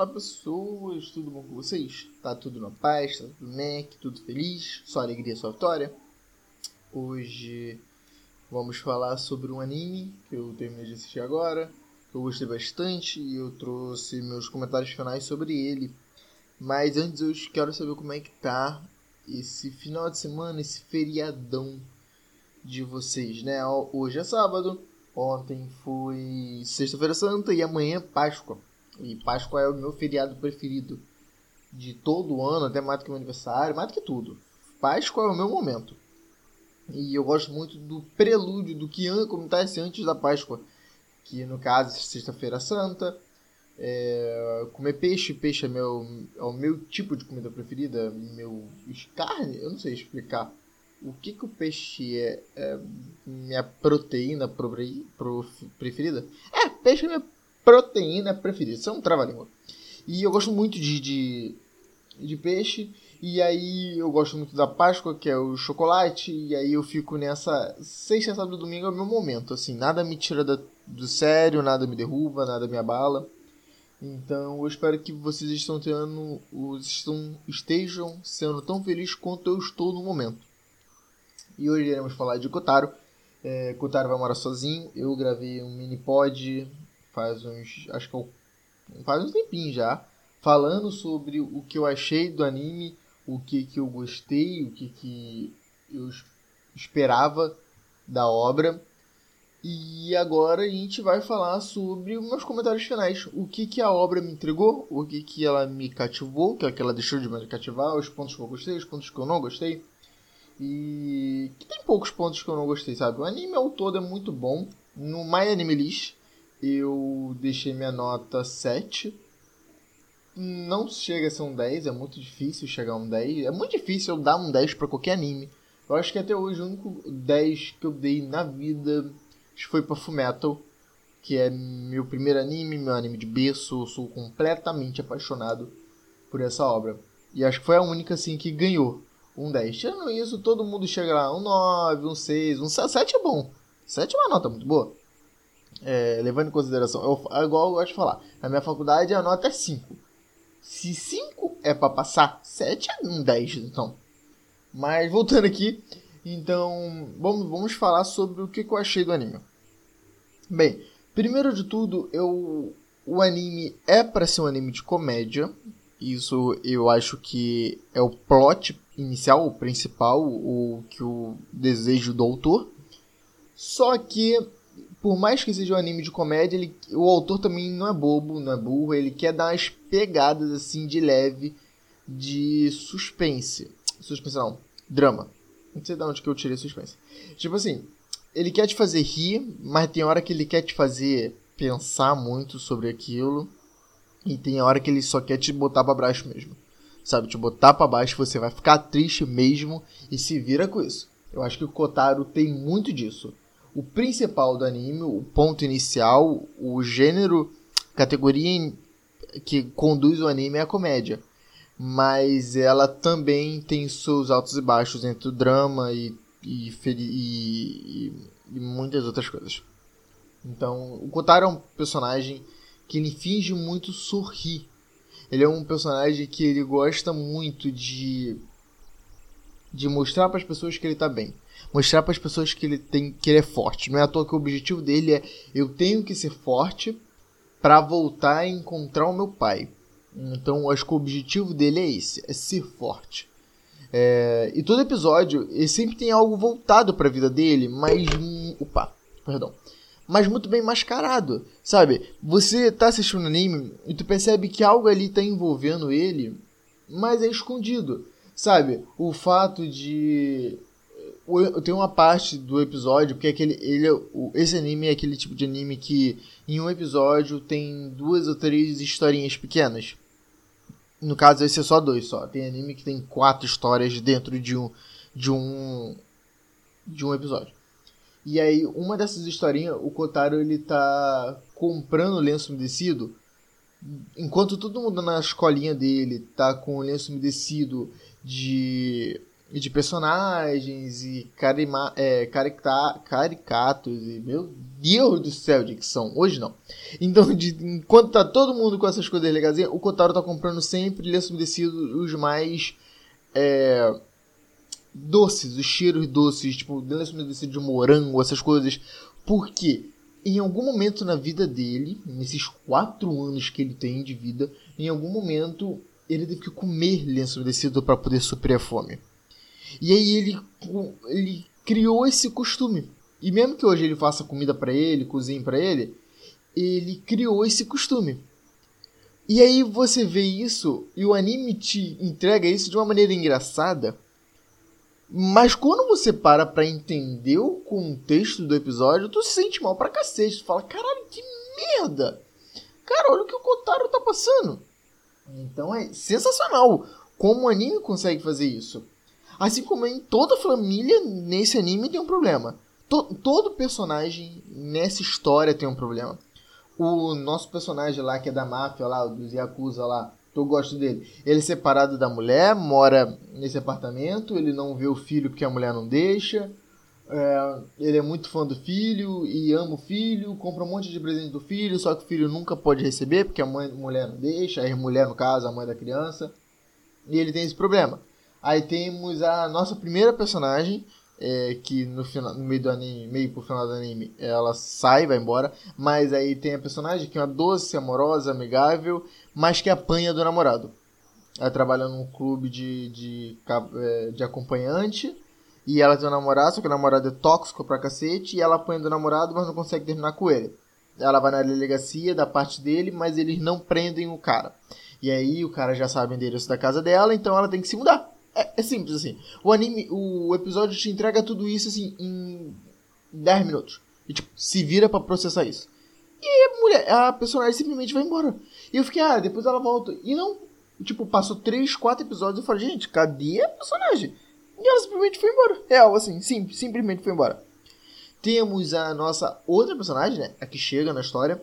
Olá pessoas, tudo bom com vocês? Tá tudo na paz, tá tudo Mac, tudo feliz, só alegria, só vitória. Hoje vamos falar sobre um anime que eu terminei de assistir agora, que eu gostei bastante e eu trouxe meus comentários finais sobre ele. Mas antes eu quero saber como é que tá esse final de semana, esse feriadão de vocês, né? Hoje é sábado, ontem foi sexta-feira santa e amanhã é Páscoa. E Páscoa é o meu feriado preferido de todo ano, até mais do que meu aniversário, mais do que tudo. Páscoa é o meu momento. E eu gosto muito do prelúdio, do que acontece antes da Páscoa. Que no caso é Sexta-feira Santa. É, comer peixe, peixe é, meu, é o meu tipo de comida preferida, meu carne, eu não sei explicar. O que, que o peixe é, é minha proteína pro, pro, preferida? É, peixe é minha proteína preferida. Isso é um trava-língua. E eu gosto muito de, de, de, peixe. E aí eu gosto muito da Páscoa, que é o chocolate. E aí eu fico nessa. Sexta, sábado domingo é o meu momento. Assim, nada me tira do sério, nada me derruba, nada me abala. Então eu espero que vocês estão tendo, estão, estejam sendo tão felizes quanto eu estou no momento. E hoje iremos falar de Kotaro. É, Kotaro vai morar sozinho. Eu gravei um mini pod faz uns. Acho que eu, faz um tempinho já. Falando sobre o que eu achei do anime, o que, que eu gostei, o que, que eu esperava da obra. E agora a gente vai falar sobre meus comentários finais. O que, que a obra me entregou, o que, que ela me cativou, o que ela deixou de me cativar, os pontos que eu gostei, os pontos que eu não gostei. E que tem poucos pontos que eu não gostei, sabe? O anime ao todo é muito bom. No My Anime List, eu deixei minha nota 7. Não chega a ser um 10, é muito difícil chegar a um 10. É muito difícil eu dar um 10 para qualquer anime. Eu acho que até hoje o único 10 que eu dei na vida foi para Fullmetal, que é meu primeiro anime, meu anime de berço. Eu sou completamente apaixonado por essa obra. E acho que foi a única assim que ganhou um 10. Tirando isso, todo mundo chega lá um 9, um 6, um 7 é bom. 7 é uma nota muito boa é, levando em consideração, eu, é igual eu gosto de falar, na minha faculdade a nota é 5. Se 5 é para passar, 7 é um 10, então. Mas voltando aqui, então vamos, vamos falar sobre o que, que eu achei do anime. Bem, primeiro de tudo, eu, o anime é para ser um anime de comédia. Isso eu acho que é o plot inicial, o principal, o que o desejo do autor. Só que por mais que seja um anime de comédia, ele, o autor também não é bobo, não é burro, ele quer dar umas pegadas assim de leve de suspense. Suspense não, drama. Não sei de onde que eu tirei suspense. Tipo assim, ele quer te fazer rir, mas tem hora que ele quer te fazer pensar muito sobre aquilo. E tem hora que ele só quer te botar para baixo mesmo. Sabe, te botar para baixo, você vai ficar triste mesmo e se vira com isso. Eu acho que o Kotaro tem muito disso o principal do anime, o ponto inicial, o gênero, categoria que conduz o anime é a comédia. Mas ela também tem seus altos e baixos entre o drama e, e, e, e muitas outras coisas. Então, o Kotaro é um personagem que ele finge muito sorrir. Ele é um personagem que ele gosta muito de de mostrar para as pessoas que ele está bem mostrar para as pessoas que ele tem que ele é forte. Não é à toa que o objetivo dele é eu tenho que ser forte para voltar a encontrar o meu pai. Então acho que o objetivo dele é esse, é ser forte. É, e todo episódio ele sempre tem algo voltado para a vida dele, mas opa, perdão, mas muito bem mascarado, sabe? Você tá assistindo anime e tu percebe que algo ali tá envolvendo ele, mas é escondido, sabe? O fato de tem uma parte do episódio, porque aquele, ele, esse anime é aquele tipo de anime que em um episódio tem duas ou três historinhas pequenas. No caso, esse é só dois só. Tem anime que tem quatro histórias dentro de um de um de um episódio. E aí, uma dessas historinhas, o Kotaro ele tá comprando lenço umedecido, enquanto todo mundo na escolinha dele tá com lenço umedecido de de personagens e carima, é, caricta, caricatos e meu Deus do céu de que são hoje não. Então de, enquanto tá todo mundo com essas coisas legais o Kotaro tá comprando sempre lenço umedecido os mais é, doces os cheiros doces tipo lenço umedecido de morango essas coisas. Porque em algum momento na vida dele nesses quatro anos que ele tem de vida em algum momento ele teve que comer lenço umedecido para poder suprir a fome e aí ele, ele criou esse costume. E mesmo que hoje ele faça comida para ele, cozinhe para ele, ele criou esse costume. E aí você vê isso e o anime te entrega isso de uma maneira engraçada. Mas quando você para pra entender o contexto do episódio, tu se sente mal pra cacete. Tu fala, caralho, que merda! Cara, olha o que o Kotaro tá passando. Então é sensacional como o anime consegue fazer isso. Assim como em toda família nesse anime tem um problema. To todo personagem nessa história tem um problema. O nosso personagem lá, que é da máfia lá, dos Yakuza lá, eu gosto dele. Ele é separado da mulher, mora nesse apartamento, ele não vê o filho porque a mulher não deixa. É, ele é muito fã do filho e ama o filho, compra um monte de presente do filho, só que o filho nunca pode receber porque a mãe, mulher não deixa, a mulher, no caso, a mãe da criança. E ele tem esse problema. Aí temos a nossa primeira personagem, é, que no, final, no meio do anime, meio pro final do anime, ela sai, vai embora. Mas aí tem a personagem que é uma doce, amorosa, amigável, mas que apanha do namorado. Ela trabalha num clube de, de, é, de acompanhante. E ela tem um namorado, só que o namorado é tóxico pra cacete. E ela apanha do namorado, mas não consegue terminar com ele. Ela vai na delegacia da parte dele, mas eles não prendem o cara. E aí o cara já sabe o endereço da casa dela, então ela tem que se mudar. É, é, simples assim. O anime, o episódio te entrega tudo isso assim em 10 minutos. E tipo, se vira para processar isso. E a mulher, a personagem simplesmente vai embora. E eu fiquei, ah, depois ela volta. E não, tipo, passou 3, 4 episódios e eu falei, gente, cadê a personagem? E ela simplesmente foi embora. Real, assim, sim, simplesmente foi embora. Temos a nossa outra personagem, né? A que chega na história.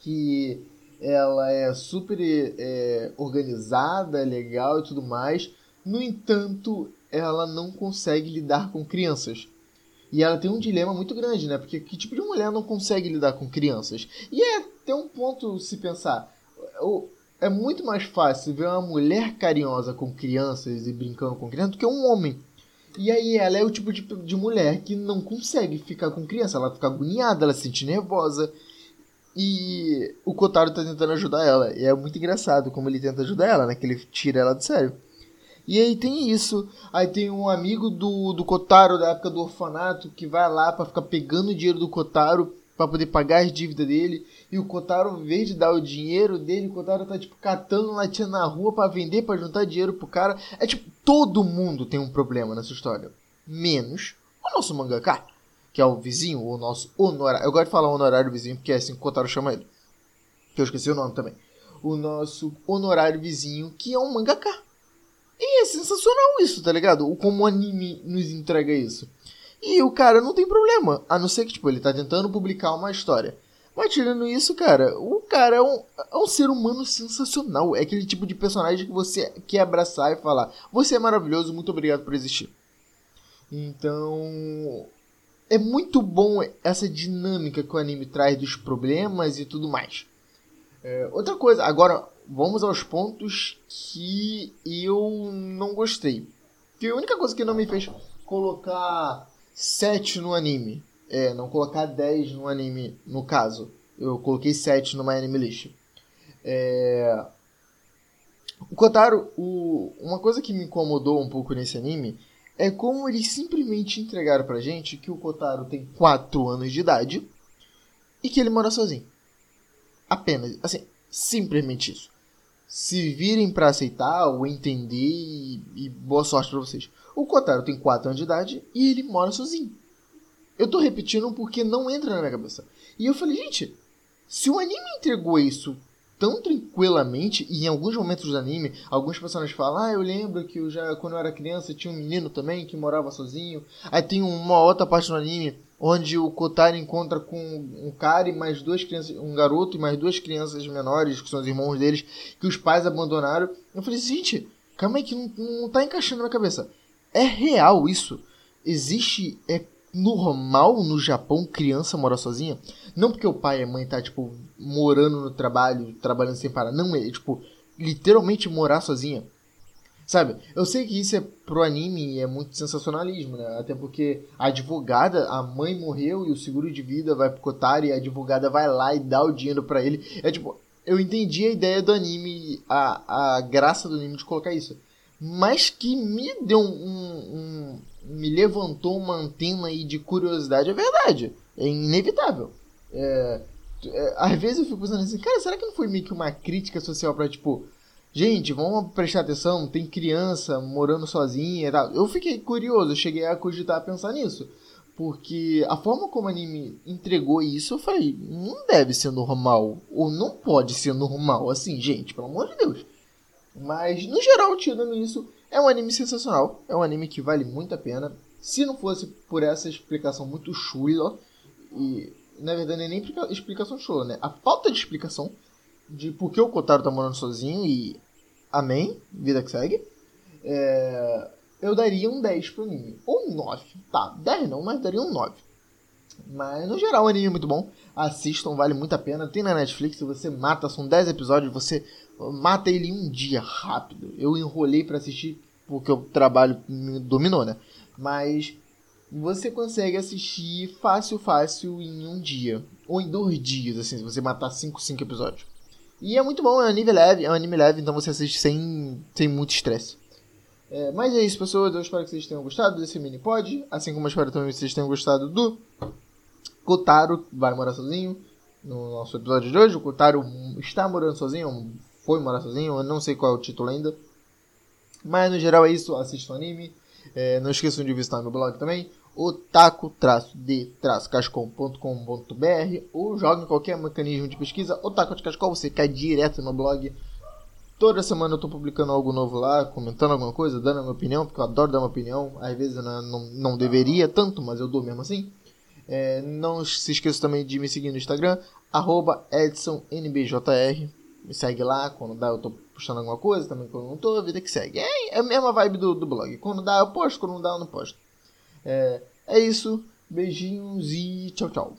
Que ela é super é, organizada, legal e tudo mais. No entanto, ela não consegue lidar com crianças. E ela tem um dilema muito grande, né? Porque que tipo de mulher não consegue lidar com crianças? E é tem um ponto se pensar. É muito mais fácil ver uma mulher carinhosa com crianças e brincando com crianças do que um homem. E aí ela é o tipo de, de mulher que não consegue ficar com criança. Ela fica agoniada, ela se sente nervosa. E o Kotaro tá tentando ajudar ela. E é muito engraçado como ele tenta ajudar ela, né? Que ele tira ela do sério. E aí tem isso. Aí tem um amigo do, do Kotaro da época do orfanato que vai lá para ficar pegando o dinheiro do Kotaro para poder pagar as dívidas dele. E o Kotaro, em vez de dar o dinheiro dele, o Kotaro tá tipo catando latinha na rua para vender, para juntar dinheiro pro cara. É tipo, todo mundo tem um problema nessa história. Menos o nosso mangaka, que é o vizinho, o nosso honorário. Eu gosto de falar honorário vizinho porque é assim que o Kotaro chama ele. Que eu esqueci o nome também. O nosso honorário vizinho, que é um mangaka. É sensacional isso, tá ligado? Como o anime nos entrega isso. E o cara não tem problema, a não ser que, tipo, ele tá tentando publicar uma história. Mas tirando isso, cara, o cara é um, é um ser humano sensacional. É aquele tipo de personagem que você quer abraçar e falar: Você é maravilhoso, muito obrigado por existir. Então. É muito bom essa dinâmica que o anime traz dos problemas e tudo mais. É, outra coisa, agora vamos aos pontos que eu não gostei. Que a única coisa que não me fez colocar 7 no anime, é, não colocar 10 no anime, no caso. Eu coloquei 7 no My Anime List. É... O Kotaro, o... uma coisa que me incomodou um pouco nesse anime é como eles simplesmente entregaram pra gente que o Kotaro tem 4 anos de idade e que ele mora sozinho. Apenas, assim, simplesmente isso se virem para aceitar ou entender e, e boa sorte para vocês. O Kotaro tem 4 anos de idade e ele mora sozinho. Eu tô repetindo porque não entra na minha cabeça. E eu falei, gente, se o anime entregou isso tão tranquilamente, e em alguns momentos do anime, alguns personagens falam, ah, eu lembro que eu já, quando eu era criança, tinha um menino também que morava sozinho. Aí tem uma outra parte do anime onde o Kotaro encontra com um cara e mais duas crianças, um garoto e mais duas crianças menores, que são os irmãos deles, que os pais abandonaram. Eu falei, gente, calma aí que não, não tá encaixando na minha cabeça. é real isso? Existe. É normal no Japão criança morar sozinha? Não porque o pai e a mãe tá, tipo, morando no trabalho, trabalhando sem parar. Não, é, tipo, literalmente morar sozinha. Sabe? Eu sei que isso é pro anime e é muito sensacionalismo, né? Até porque a advogada, a mãe morreu e o seguro de vida vai pro Kotaro e a advogada vai lá e dá o dinheiro para ele. É tipo, eu entendi a ideia do anime, a, a graça do anime de colocar isso. Mas que me deu um, um, me levantou uma antena aí de curiosidade, é verdade. É inevitável. É, é, às vezes eu fico pensando assim, cara, será que não foi meio que uma crítica social pra, tipo, gente, vamos prestar atenção, tem criança morando sozinha e tal. Eu fiquei curioso, cheguei a cogitar a pensar nisso. Porque a forma como o anime entregou isso, eu falei, não deve ser normal. Ou não pode ser normal assim, gente, pelo amor de Deus. Mas, no geral, tirando isso, é um anime sensacional. É um anime que vale muito a pena. Se não fosse por essa explicação muito chula, e na verdade nem explicação chula, né? A falta de explicação de por que o Kotaro tá morando sozinho e amém, vida que segue, é, eu daria um 10 pro anime. Ou um 9. Tá, 10 não, mas daria um 9. Mas no geral o anime é muito bom. Assistam, vale muito a pena. Tem na Netflix, você mata, são 10 episódios, você mata ele em um dia, rápido. Eu enrolei para assistir porque o trabalho me dominou, né? Mas você consegue assistir fácil, fácil em um dia. Ou em dois dias, assim, se você matar 5, 5 episódios. E é muito bom, é um anime leve, é um anime leve, então você assiste sem, sem muito estresse. É, mas é isso, pessoas. Eu espero que vocês tenham gostado desse mini pod. Assim como eu espero também que vocês tenham gostado do Kotaro, vai morar sozinho. No nosso episódio de hoje, o Kotaro está morando sozinho, foi morar sozinho, eu não sei qual é o título ainda. Mas no geral é isso, assistam o anime. É, não esqueçam de visitar meu blog também, otaku-de-cascom.com.br ou jogue em qualquer mecanismo de pesquisa Otaku de Cascol, você cai direto no blog. Toda semana eu estou publicando algo novo lá, comentando alguma coisa, dando a minha opinião, porque eu adoro dar uma opinião. Às vezes eu não, não, não deveria tanto, mas eu dou mesmo assim. É, não se esqueça também de me seguir no Instagram, EdsonNBJR. Me segue lá, quando dá eu tô postando alguma coisa, também quando não tô, a vida que segue. É, é a mesma vibe do, do blog. Quando dá eu posto, quando não dá eu não posto. É, é isso, beijinhos e tchau, tchau.